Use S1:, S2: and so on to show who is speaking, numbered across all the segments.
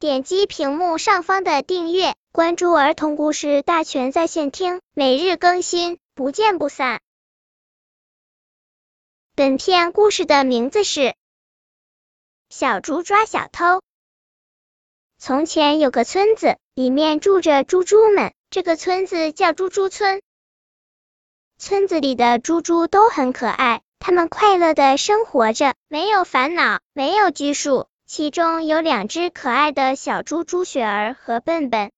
S1: 点击屏幕上方的订阅，关注儿童故事大全在线听，每日更新，不见不散。本片故事的名字是《小猪抓小偷》。从前有个村子，里面住着猪猪们，这个村子叫猪猪村。村子里的猪猪都很可爱。它们快乐的生活着，没有烦恼，没有拘束。其中有两只可爱的小猪猪雪儿和笨笨。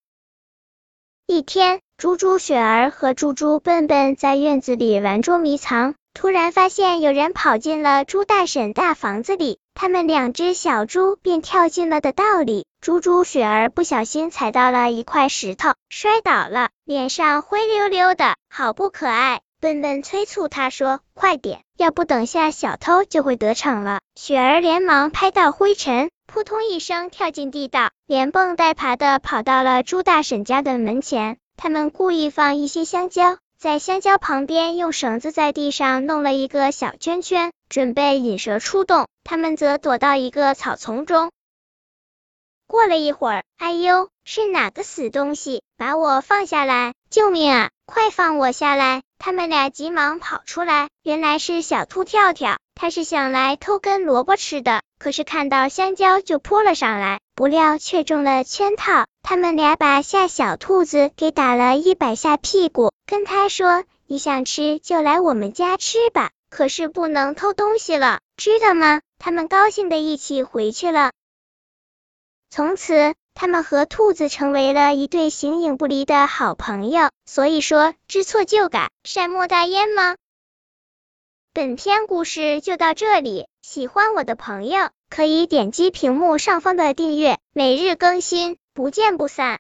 S1: 一天，猪猪雪儿和猪猪笨笨在院子里玩捉迷藏，突然发现有人跑进了猪大婶大房子里，他们两只小猪便跳进了的道里。猪猪雪儿不小心踩到了一块石头，摔倒了，脸上灰溜溜的，好不可爱。笨笨催促他说：“快点，要不等下小偷就会得逞了。”雪儿连忙拍到灰尘，扑通一声跳进地道，连蹦带爬的跑到了猪大婶家的门前。他们故意放一些香蕉，在香蕉旁边用绳子在地上弄了一个小圈圈，准备引蛇出洞。他们则躲到一个草丛中。过了一会儿，哎呦，是哪个死东西把我放下来？救命啊！快放我下来！他们俩急忙跑出来，原来是小兔跳跳，他是想来偷根萝卜吃的，可是看到香蕉就扑了上来，不料却中了圈套。他们俩把吓小兔子给打了一百下屁股，跟他说：“你想吃就来我们家吃吧，可是不能偷东西了，知道吗？”他们高兴的一起回去了。从此。他们和兔子成为了一对形影不离的好朋友，所以说知错就改，善莫大焉吗？本篇故事就到这里，喜欢我的朋友可以点击屏幕上方的订阅，每日更新，不见不散。